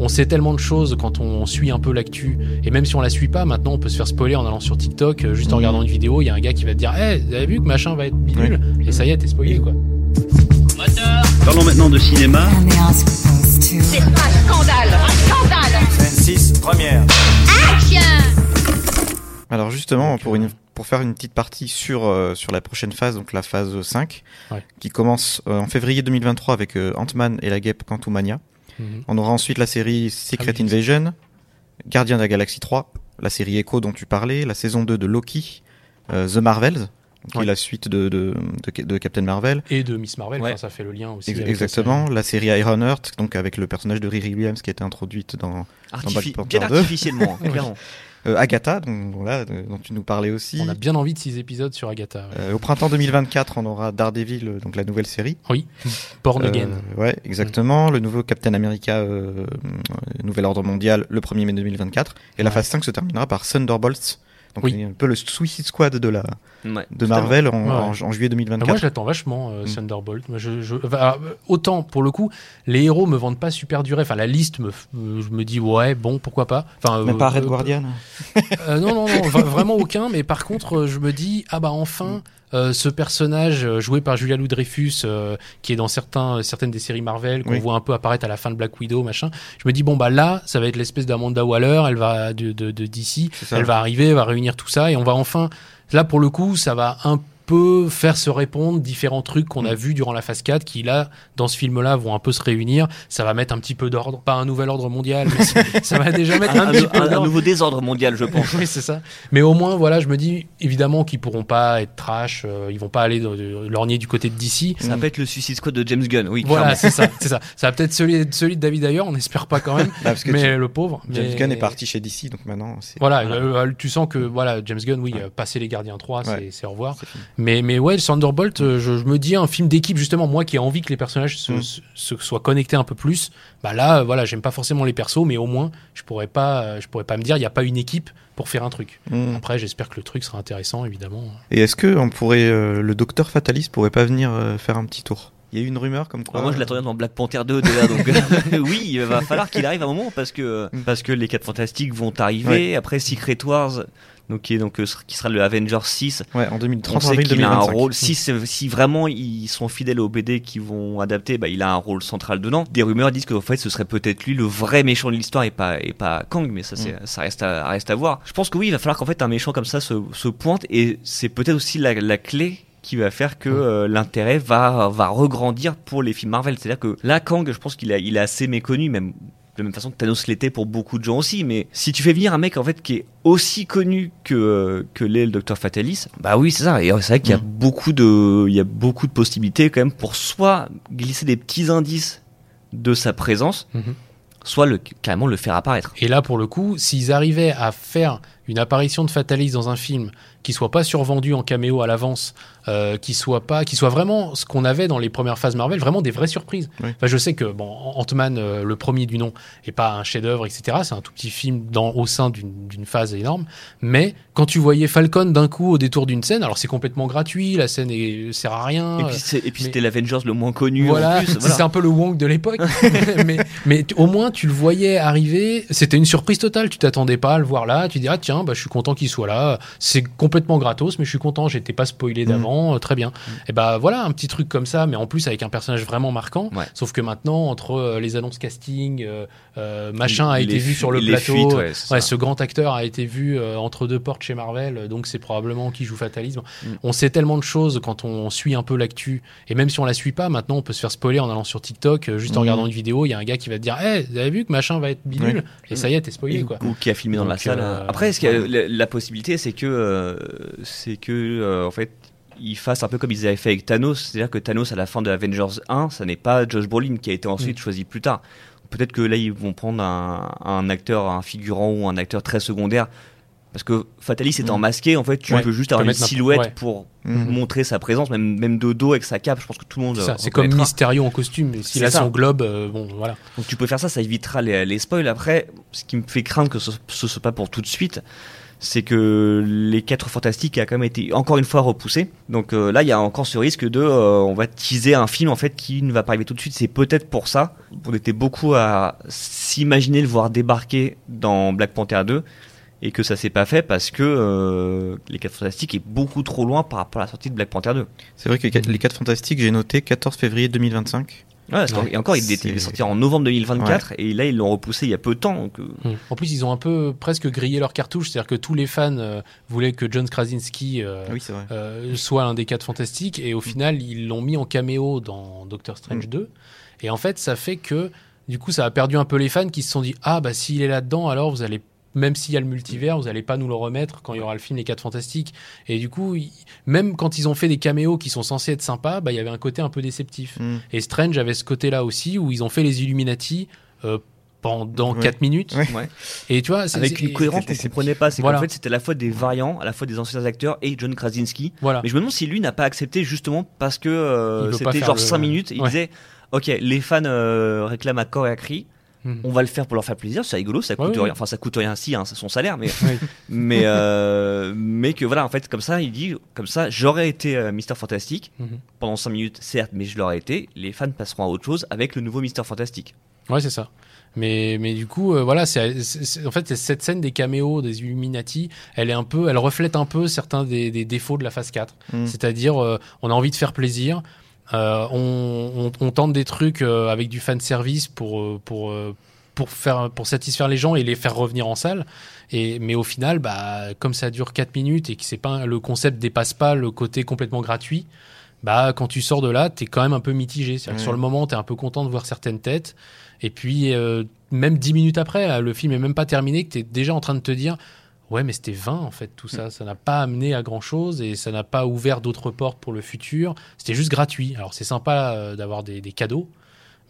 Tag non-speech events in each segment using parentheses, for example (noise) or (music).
on sait tellement de choses quand on suit un peu l'actu. Et même si on la suit pas, maintenant on peut se faire spoiler en allant sur TikTok, euh, juste en Mhm. regardant une vidéo, il y a un gars qui va te dire Hey, vous avez vu que machin va être bidule Et ça y est, t'es spoilé quoi. Parlons maintenant de cinéma. C'est un scandale Un scandale 26, première. Alors justement, pour, une, pour faire une petite partie sur, euh, sur la prochaine phase, donc la phase 5, Ouais. qui commence euh, en février 2023 avec euh, Ant-Man et la guêpe Quantumania. Mhm. On aura ensuite la série Secret Ah oui. Invasion, Gardien de la Galaxie 3, la série Echo dont tu parlais, la saison 2 de Loki, euh, The Marvels, qui Ouais. est la suite de, de, de, de Captain Marvel. Et de Miss Marvel, Ouais. ça fait le lien aussi. Ex- avec la exactement, la série Ironheart, donc avec le personnage de Riri Williams qui a été introduite dans Artifi- Black Panther bien 2. artificiellement, (laughs) hein, clairement. euh, Agatha, de- dont tu nous parlais aussi. On a bien envie de six épisodes sur Agatha. ouais. Euh, au printemps 2024, on aura Daredevil, euh, donc la nouvelle série. Oui, Born Euh, Again. ouais, exactement. Le nouveau Captain America, euh, euh, Nouvel Ordre Mondial, le 1er mai 2024. Et la phase 5 se terminera par Thunderbolts. Donc Oui. un peu le Suicide Squad de la Ouais, de. Marvel en, Ouais. en- en juillet Bah, 2024. moi, je l'attends vachement, euh, Mm. Thunderbolt. Moi, je, je- enfin, alors, euh, autant, pour le coup, les héros me vendent pas super durée. Enfin, la liste, me, euh, je me dis, ouais, bon, pourquoi pas. Enfin, Même euh, pas Red euh, Guardian. (laughs) euh, non, non, non, vraiment aucun. Mais par contre, je me dis, ah bah enfin, euh, ce personnage joué par Julia Louis-Dreyfus, euh, qui est dans certains, certaines des séries Marvel, qu'on Oui. voit un peu apparaître à la fin de Black Widow, machin. Je me dis, bon bah là, ça va être l'espèce d'Amanda Waller, elle va de, de, de DC, elle va arriver, elle va réunir tout ça, et on va enfin, là pour le coup, ça va un peu faire se répondre différents trucs qu'on a Mm. vus durant la phase 4 qui là dans ce film là vont un peu se réunir ça va mettre un petit peu d'ordre pas un nouvel ordre mondial mais ça, (laughs) ça va déjà mettre Un, un, un- petit peu un- un d'ordre nouveau désordre mondial, je pense. (laughs) oui, c'est ça. Mais au moins, voilà, je me dis évidemment qu'ils pourront pas être trash, euh, ils vont pas aller lorgner du côté de DC. Ça va être le Suicide Squad de James Gunn, oui. Voilà, c'est ça, c'est ça. Ça va peut-être celui, celui de David d'ailleurs, on n'espère pas quand même. (laughs) Ah, que mais le pauvre. James mais- Gunn est parti chez DC, donc maintenant. Voilà, Voilà. euh, tu sens que voilà, James Gunn, oui, Ouais. euh, passer les Gardiens 3, c'est- Ouais. c'est au revoir. Mais, mais ouais, Thunderbolt, euh, je, je me dis un film d'équipe, justement, moi qui ai envie que les personnages se, Mm. se- se soient connectés un peu plus. Bah là, euh, voilà, j'aime pas forcément les persos, mais au moins, je pourrais pas, euh, je pourrais pas me dire, il n'y a pas une équipe pour faire un truc. Mm. Après, j'espère que le truc sera intéressant, évidemment. Et est-ce que on pourrait, euh, le docteur Fataliste pourrait pas venir euh, faire un petit tour? Il y a eu une rumeur comme quoi. Ah, moi je l'attendais dans Black Panther 2 déjà donc (laughs) oui il va falloir qu'il arrive à un moment parce que Mm. parce que les 4 fantastiques vont arriver après Secret Wars donc qui est donc euh, qui sera le Avengers 6 Ouais, en on 2030 sait avril qu'il a un 2025. rôle si c'est- si vraiment ils sont fidèles au BD qu'ils vont adapter bah il a un rôle central dedans des rumeurs disent qu'en fait ce serait peut-être lui le vrai méchant de l'histoire et pas et pas Kang mais ça c'est ça reste à reste à voir je pense que oui il va falloir qu'en fait un méchant comme ça se, se pointe et c'est peut-être aussi la, la clé qui va faire que euh, l'intérêt va va regrandir pour les films Marvel c'est-à-dire que là Kang je pense qu'il il est assez méconnu même de la même façon que Thanos l'était pour beaucoup de gens aussi. Mais si tu fais venir un mec en fait qui est aussi connu que euh, que l'est le Docteur Fatalis, bah oui c'est ça. Et c'est vrai qu'il y a Mm. beaucoup de il y a beaucoup de possibilités quand même pour soit glisser des petits indices de sa présence, Mhm. soit le carrément le faire apparaître. Et là, pour le coup, s'ils arrivaient à faire une apparition de Fatalis dans un film qui soit pas survendu en caméo à l'avance, euh, qui soit pas, qui soit vraiment ce qu'on avait dans les premières phases Marvel, vraiment des vraies surprises. Oui. Enfin, je sais que bon, Ant-Man, euh, le premier du nom, est pas un chef-d'œuvre, etc. C'est un tout petit film dans, au sein d'une phase énorme. Mais quand tu voyais Falcon d'un coup au détour d'une scène, alors c'est complètement gratuit, la scène est, sert à rien. Et puis, c'était l'Avengers le moins connu (laughs) voilà, c'est un peu le Wong de l'époque. (laughs) mais au moins, tu le voyais arriver. C'était une surprise totale. Tu t'attendais pas à le voir là. Tu dis, ah tiens, bah, je suis content qu'il soit là. C'est complètement gratos, mais je suis content. J'étais pas spoilé d'avant. euh, Très bien. Et bah voilà, un petit truc comme ça, mais en plus avec un personnage vraiment marquant. Ouais. Sauf que maintenant, entre euh, les annonces casting, euh, machin a été vu sur le plateau. fuites, ouais, ce grand acteur a été vu euh, entre deux portes chez Marvel, donc c'est probablement qui joue Fatalisme. Mm. On sait tellement de choses quand on suit un peu l'actu, et même si on la suit pas, maintenant on peut se faire spoiler en allant sur TikTok, juste en Mm. regardant une vidéo, il y a un gars qui va te dire, hey, vous avez vu que machin va être bidule, et ça y est, t'es spoilé quoi. ou qui a filmé dans la salle. euh, Après, qu'il y a- ouais. la, la possibilité, c'est que, euh, c'est que, euh, en fait, ils fassent un peu comme ils avaient fait avec Thanos, c'est-à-dire que Thanos à la fin de Avengers 1, ça n'est pas Josh Brolin qui a été ensuite Mm. choisi plus tard. Peut-être que là, ils vont prendre un, un acteur, un figurant ou un acteur très secondaire. Parce que Fatalis étant Mm. masqué, en fait, tu Ouais, peux juste avoir une silhouette ouais. pour Mhm. montrer sa présence, même, même de dos avec sa cape. Je pense que tout le monde. C'est ça, euh, c'est comme. Mysterio en costume, mais s'il a son globe, euh, bon voilà. Donc tu peux faire ça, ça évitera les, les spoils. Après, ce qui me fait craindre que ce, ce soit pas pour tout de suite, c'est que les 4 Fantastiques a quand même été encore une fois repoussé. Donc euh, là, il y a encore ce risque de, euh, on va teaser un film en fait qui ne va pas arriver tout de suite. C'est peut-être pour ça. On était beaucoup à s'imaginer le voir débarquer dans Black Panther 2 et que ça s'est pas fait parce que euh, les 4 Fantastiques est beaucoup trop loin par rapport à la sortie de Black Panther 2. C'est vrai que les 4 Fantastiques, j'ai noté 14 février 2025. Ouais, Ouais. et encore, il C'est- était sorti en novembre 2024 et là, ils l'ont repoussé il y a peu de temps. Donc, euh, Mm. En plus, ils ont un peu presque grillé leur cartouche, c'est-à-dire que tous les fans euh, voulaient que John Krasinski euh, oui, euh, soit un des quatre fantastiques, et au final, ils l'ont mis en caméo dans Doctor Strange 2. Et en fait, ça fait que, du coup, ça a perdu un peu les fans qui se sont dit Ah, bah, s'il est là-dedans, alors vous allez. Même s'il y a le multivers, vous allez pas nous le remettre quand il y aura le film Les 4 Fantastiques. Et du coup, même quand ils ont fait des caméos qui sont censés être sympas, bah, il y avait un côté un peu déceptif. Mm. Et Strange avait ce côté-là aussi, où ils ont fait les Illuminati euh, pendant Ouais. 4 minutes. Ouais. Et tu vois, c'est- avec une cohérence qu'on c'était- comprenait pas. C'est Voilà. qu'en fait, c'était à la fois des variants, à la fois des anciens acteurs et John Krasinski. Voilà. Mais je me demande si lui n'a pas accepté justement parce que euh, c'était genre le- 5 minutes. Il disait Ok, les fans euh, réclament à corps et à cri. Mhm. On va le faire pour leur faire plaisir, c'est rigolo, ça coûte ouais. rien. Enfin, ça coûte rien si, hein, c'est son salaire, mais Oui. (laughs) mais euh, mais que voilà, en fait, comme ça, il dit comme ça, j'aurais été euh, Mister Fantastique Mhm. pendant 5 minutes, certes, mais je l'aurais été. Les fans passeront à autre chose avec le nouveau Mister Fantastique. Ouais, c'est ça. Mais, mais du coup, euh, voilà, c'est, en fait, c'est cette scène des caméos des Illuminati, elle est un peu, elle reflète un peu certains des, des défauts de la phase 4. Mm. C'est-à-dire, euh, on a envie de faire plaisir, euh, on, on- on tente des trucs euh, avec du fan service pour, euh, pour, euh, pour, faire, pour satisfaire les gens et les faire revenir en salle. Et, mais au final, bah, comme ça dure 4 minutes et que c'est pas, le concept dépasse pas le côté complètement gratuit, bah, quand tu sors de là, t'es quand même un peu mitigé. Que sur le moment, t'es un peu content de voir certaines têtes. Et puis, euh, même 10 minutes après, le film est même pas terminé, que t'es déjà en train de te dire Ouais, mais c'était vain en fait, tout ça. Ça n'a pas amené à grand chose et ça n'a pas ouvert d'autres portes pour le futur. C'était juste gratuit. Alors, c'est sympa euh, d'avoir des, des cadeaux,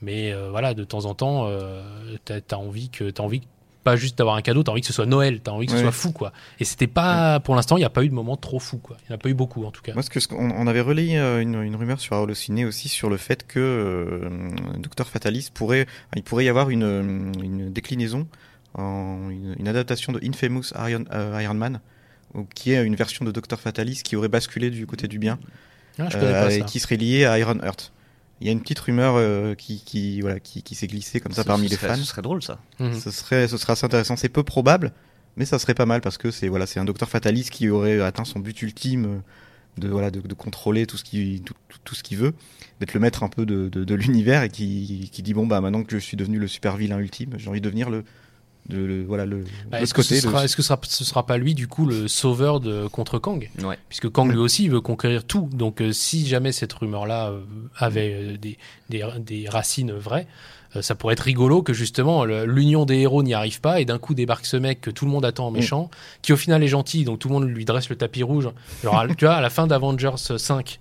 mais euh, voilà, de temps en temps, euh, t'as as envie que. T'as envie pas juste d'avoir un cadeau, t'as envie que ce soit Noël, t'as envie que ce Ouais. soit fou, quoi. Et c'était pas, pour l'instant, il n'y a pas eu de moment trop fou, quoi. Il n'y en a pas eu beaucoup, en tout cas. Moi, ce que, on avait relayé euh, une, une rumeur sur Ciné aussi sur le fait que Docteur Fatalis pourrait, il pourrait y avoir une, une déclinaison, en, une, une adaptation de Infamous Iron, euh, Iron Man, qui est une version de Docteur Fatalis qui aurait basculé du côté du bien, Ah, je euh, pas et ça. qui serait lié à Iron Heart. Il y a une petite rumeur euh, qui, qui, voilà, qui, qui s'est glissée comme ça parmi les serait- fans. Ce serait drôle ça. Mhm. Ce serait, ce serait assez intéressant. C'est peu probable, mais ça serait pas mal parce que c'est voilà, c'est un docteur fataliste qui aurait atteint son but ultime de voilà, de, de contrôler tout ce qui tout, tout- tout ce qu'il veut, d'être le maître un peu de, de, de l'univers et qui, qui dit bon bah maintenant que je suis devenu le super vilain ultime, j'ai envie de devenir le, le, le- voilà le, Bah, est-ce que, ce côté. sera, le- est-ce que ce sera, ce sera pas lui, du coup, le sauveur de, contre Kang? Ouais. Puisque Kang, Ouais. lui aussi, il veut conquérir tout. Donc, euh, si jamais cette rumeur-là euh, avait euh, des, des, des racines vraies, euh, ça pourrait être rigolo que justement le- l'union des héros n'y arrive pas et d'un coup débarque ce mec que tout le monde attend en méchant, qui au final est gentil, donc tout le monde lui dresse le tapis rouge. Genre, tu vois, à la fin d'Avengers 5,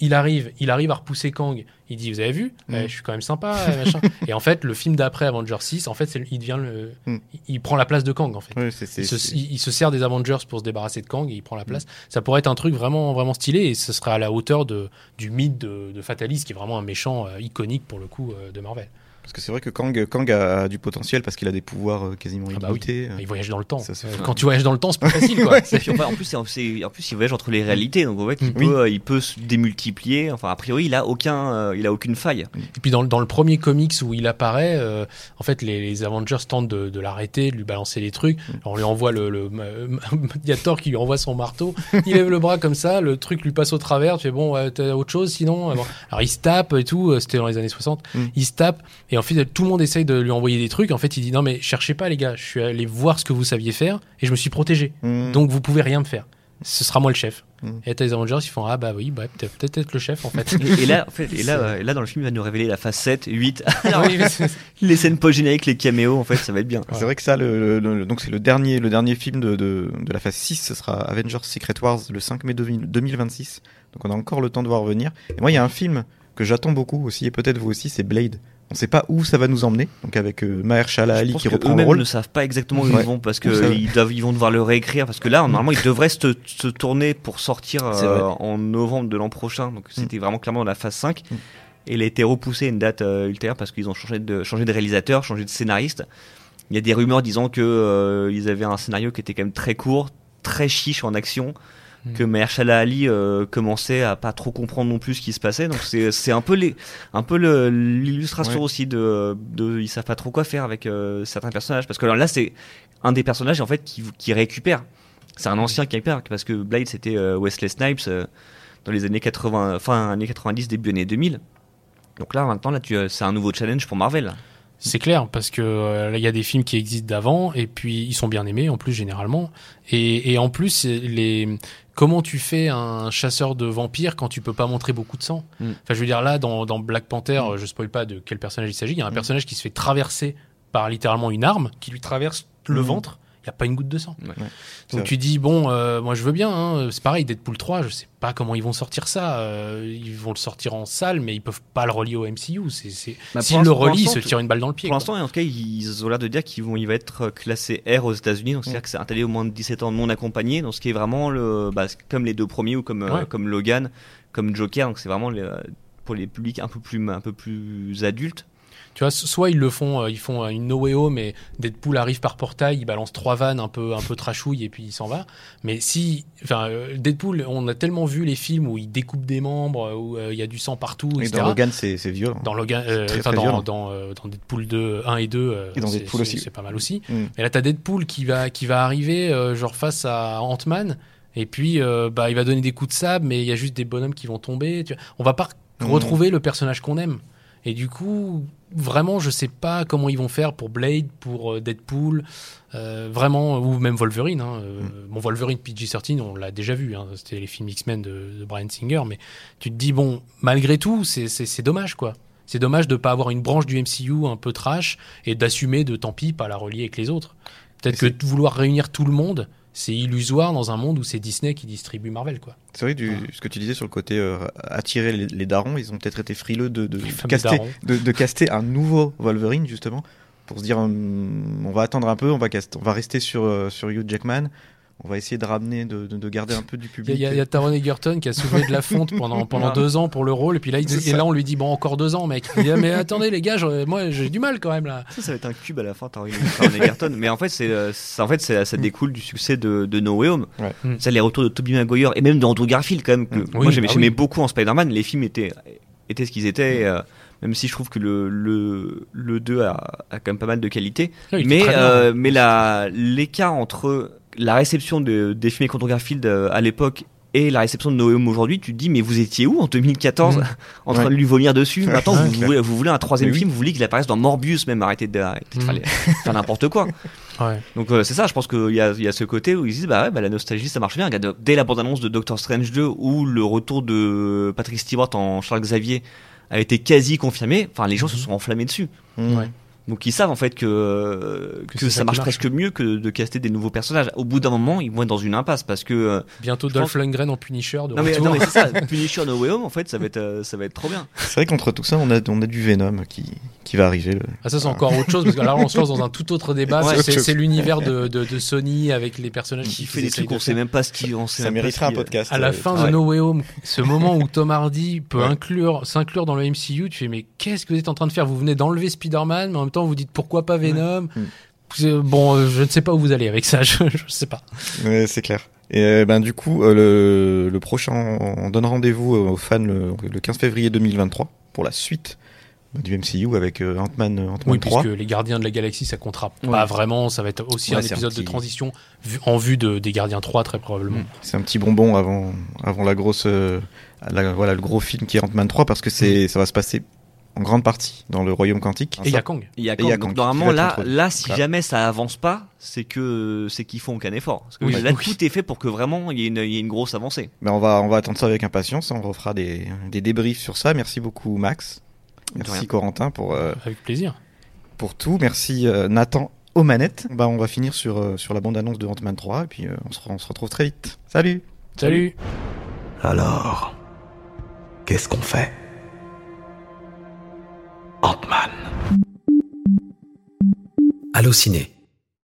il arrive, il arrive à repousser Kang. Il dit, vous avez vu? Mm. Eh, Je suis quand même sympa, eh, machin. (laughs) et en fait, le film d'après Avengers 6, en fait, il devient le, Mm. il, il prend la place de Kang en fait. Se, il se sert des Avengers pour se débarrasser de Kang et il prend la Mm. place. Ça pourrait être un truc vraiment, vraiment stylé et ce serait à la hauteur de, du mythe de, de Fatalis, qui est vraiment un méchant euh, iconique pour le coup euh, de Marvel. Parce que c'est vrai que Kang, Kang a, du potentiel parce qu'il a des pouvoirs euh, quasiment Ah bah oui. illimités. Il voyage dans le temps. Ça, Euh. Quand tu voyages dans le temps, c'est plus (laughs) facile. Quoi. Et puis, enfin, en plus, en il voyage entre les réalités, donc en fait, il, Mm. peut, euh, il peut se démultiplier. Enfin, a priori, il a aucun, euh, il a aucune faille. Et puis dans, le- dans le premier comics où il apparaît, euh, en fait, les, les Avengers tentent de, de l'arrêter, de lui balancer des trucs. Mm. Alors, on lui envoie le, le, il y a Thor qui lui envoie son marteau. Il lève le bras comme ça, le truc lui passe au travers. Tu fais bon, ouais, t'as autre chose sinon? Alors, alors, il se tape et tout. euh, C'était dans les années 60. Mm. Il se tape et en fait tout le monde essaye de lui envoyer des trucs. En fait, il dit non mais cherchez pas les gars. Je suis allé voir ce que vous saviez faire et je me suis protégé. Mm. Donc vous pouvez rien me faire. Ce sera moi le chef. Mm. Et les Avengers, ils font ah bah oui, bah, peut-être peut-être être le chef en fait. Et, et là, en fait, (laughs) et là, euh, et là, dans le film, il va nous révéler la phase 7, 8. (laughs) Oui, mais c'est- (laughs) les scènes post-génériques, les caméos, en fait, ça va être bien. C'est vrai que ça, le, le- le- donc c'est le dernier, le dernier film de, de, de la phase 6, ce sera Avengers Secret Wars le 5 mai 2000 2026. Donc on a encore le temps de voir venir. Et moi, il y a un film que j'attends beaucoup aussi, et peut-être vous aussi, c'est Blade. On sait pas où ça va nous emmener. Donc avec euh, Mahershala Je Ali qui reprend le rôle. ne savent pas exactement où Ouais. ils vont parce Où ça- que ils, doivent, ils vont devoir le réécrire parce que là normalement ils devraient se, se tourner pour sortir euh, en novembre de l'an prochain donc c'était vraiment clairement dans la phase 5 Mm. et il a été repoussé à une date euh, ultérieure parce qu'ils ont changé de, changé de réalisateur changé de scénariste il y a des rumeurs disant que euh, ils avaient un scénario qui était quand même très court très chiche en action Mm. que Mahershala Ali euh, commençait à pas trop comprendre non plus ce qui se passait. Donc c'est (laughs) un peu les un peu l'illustration Ouais. aussi de de ils savent pas trop quoi faire avec euh, certains personnages. Parce que alors là c'est un des personnages en fait qui qui récupère. C'est un ancien qui récupère parce que Blade c'était euh, Wesley Snipes dans les années 80 fin années 90 début années 2000 donc là maintenant là tu c'est un nouveau challenge pour Marvel C'est clair, parce que euh, il y a des films qui existent d'avant, et puis ils sont bien aimés, en plus, généralement. Et, et en plus, les... comment tu fais un chasseur de vampires quand tu peux pas montrer beaucoup de sang? Mm. Enfin, je veux dire, là, dans, dans Black Panther, euh, je spoil pas de quel personnage il s'agit, il y a un Mm. personnage qui se fait traverser par littéralement une arme, qui lui traverse le Mm. ventre. Il n'y a pas une goutte de sang. Ouais. Ouais, c'est Donc tu dis, bon, euh, moi je veux bien, hein, c'est pareil, Deadpool 3, je sais pas comment ils vont sortir ça. euh, ils vont le sortir en salle, mais ils peuvent pas le relier au MCU. Bah, S'ils le relient, ils se tirent une balle dans le pied. Pour l'instant, en tout cas, ils ont l'air de dire qu'ils vont, il va être classé R aux États-Unis, donc c'est-à-dire que c'est interdit au moins de 17 ans non accompagné, donc ce qui est vraiment le, bah, comme les deux premiers ou comme, euh, comme Logan, comme Joker, donc c'est vraiment les- pour les publics un peu plus, un peu plus adultes. Tu vois, soit ils le font, euh, ils font euh, une No Way Home et Deadpool arrive par portail, il balance trois vannes un peu, un peu trashouille et puis il s'en va. Mais si, enfin, euh, Deadpool, on a tellement vu les films où il découpe des membres, où il y a du sang partout, Et etc. dans Logan, c'est violent. Dans Logan, euh, très, très dans, violent. dans, dans Deadpool 2, 1 et 2, euh, Et dans c'est- Deadpool c'est- aussi. c'est pas mal aussi. Mm. Et là, t'as Deadpool qui va, qui va arriver, euh, genre face à Ant-Man, et puis euh, bah, il va donner des coups de sable, mais il y a juste des bonhommes qui vont tomber. Tu vois. On va pas Mhm. retrouver le personnage qu'on aime. Et du coup, vraiment, je sais pas comment ils vont faire pour Blade, pour euh, Deadpool, euh, vraiment, ou même Wolverine. Hein. Euh, Bon, Wolverine PG-13, on l'a déjà vu, hein. c'était les films X-Men de, de Brian Singer, mais tu te dis, bon, malgré tout, c'est- dommage, quoi. C'est dommage de pas avoir une branche du MCU un peu trash et d'assumer de tant pis pas la relier avec les autres. Peut-être que vouloir réunir tout le monde, c'est illusoire dans un monde où c'est Disney qui distribue Marvel, quoi. C'est vrai, du, ce que tu disais sur le côté euh, attirer les, les darons, ils ont peut-être été frileux de, de, caster, de, de caster un nouveau Wolverine, justement, pour se dire hum, on va attendre un peu, on va, cast- on va rester sur, euh, sur Hugh Jackman, on va essayer de ramener, de, de, de garder un peu du public. a- il y a- il y a Taron Egerton qui a soulevé de la (laughs) fonte pendant, pendant Ah. deux ans pour le rôle, et puis là, il- et là on lui dit, bon, encore deux ans, mec. Il dit, ah, mais attendez, les gars, moi j'ai du mal quand même là. Ça, ça va être un cube à la fin, Taron Egerton. Mais en fait, c'est, euh, en fait, ça découle du succès de, de No Way Home. Ouais. Mm. Ça, les retours de Tobey Maguire et même de Andrew Garfield, quand même. Que Mm. Moi, Oui, j'aimais, bah oui. beaucoup en Spider-Man. Les films étaient, étaient ce qu'ils étaient. euh, même si je trouve que le, le, le 2 a, a quand même pas mal de qualité. Était mais euh, mais l'écart entre la réception de, des films Andrew Garfield à l'époque et la réception de No Way Home aujourd'hui, tu te dis mais vous étiez où en 2014 Mm. en train Ouais. de lui vomir dessus Maintenant vous, voulez, vous voulez un troisième oui. film, vous voulez qu'il apparaisse dans Morbius même, arrêtez de, arrêtez de Mm. (laughs) faire, n'importe quoi. Ouais. Donc euh, c'est ça, je pense qu'il y a, il y a ce côté où ils disent bah ouais, bah, la nostalgie ça marche bien. Regarde, dès la bande-annonce de Doctor Strange 2 où le retour de Patrick Stewart en Charles Xavier a été quasi confirmé, enfin les gens se sont enflammés dessus. Ouais. Donc ils savent en fait que, que, c'est ça marche marche. presque mieux que de caster des nouveaux personnages. Au bout d'un moment, ils vont être dans une impasse parce que euh, Bientôt Dolph Lundgren en Punisher de non mais, mais c'est ça, (laughs) Punisher No Way Home en fait ça va être euh, ça va être trop bien. C'est vrai qu'entre tout ça, on a, on a du Venom qui, qui va arriver. le- Ah, ça c'est encore autre chose parce que là on se lance dans un tout autre débat. Ouais, C'est- l'univers de, de, de Sony avec les personnages Qui qui fait des trucs de on sait même pas ce qui on sait Ça mériterait un podcast. À la euh, fin de No Way Home, ce moment où Tom Hardy peut inclure, s'inclure dans le MCU, tu fais mais qu'est-ce que vous êtes en train de faire? Vous venez d'enlever Spider-Man, mais en même temps vous dites pourquoi pas Venom Mm. Bon, euh, je ne sais pas où vous allez avec ça, (laughs) je, je sais pas. Ouais, c'est clair. Et euh, ben du coup, euh, le, le prochain, on donne rendez-vous aux fans le, le 15 février 2023 pour la suite du MCU avec Ant-Man, Ant-Man Oui, 3. puisque les Gardiens de la Galaxie, ça comptera Ouais. pas vraiment. Ça va être aussi Ouais, un épisode de transition vu- en vue de, des Gardiens 3, très probablement. Mm. C'est un petit bonbon avant, avant la grosse, la- voilà, le gros film qui est Ant-Man 3 parce que c'est, ça va se passer en grande partie dans le royaume quantique. Et il y a Kang. Il y a Et il y a Kang. Donc, normalement là là si Voilà. jamais ça avance pas, c'est que c'est qu'ils font aucun effort. Parce que Oui, là oui. tout est fait pour que vraiment il y ait une, il y ait une grosse avancée. Mais on va, on va attendre ça avec impatience. On refera des, des débriefs sur ça. Merci beaucoup Max. Merci. Corentin pour, euh, Avec plaisir. pour tout. Merci euh, Nathan aux manettes. Bah, on va finir sur, euh, sur la bande-annonce de Ant-Man 3 et puis euh, on, se, re- on se retrouve très vite. Salut Salut. Alors, qu'est-ce qu'on fait? Ant-Man. Allociné,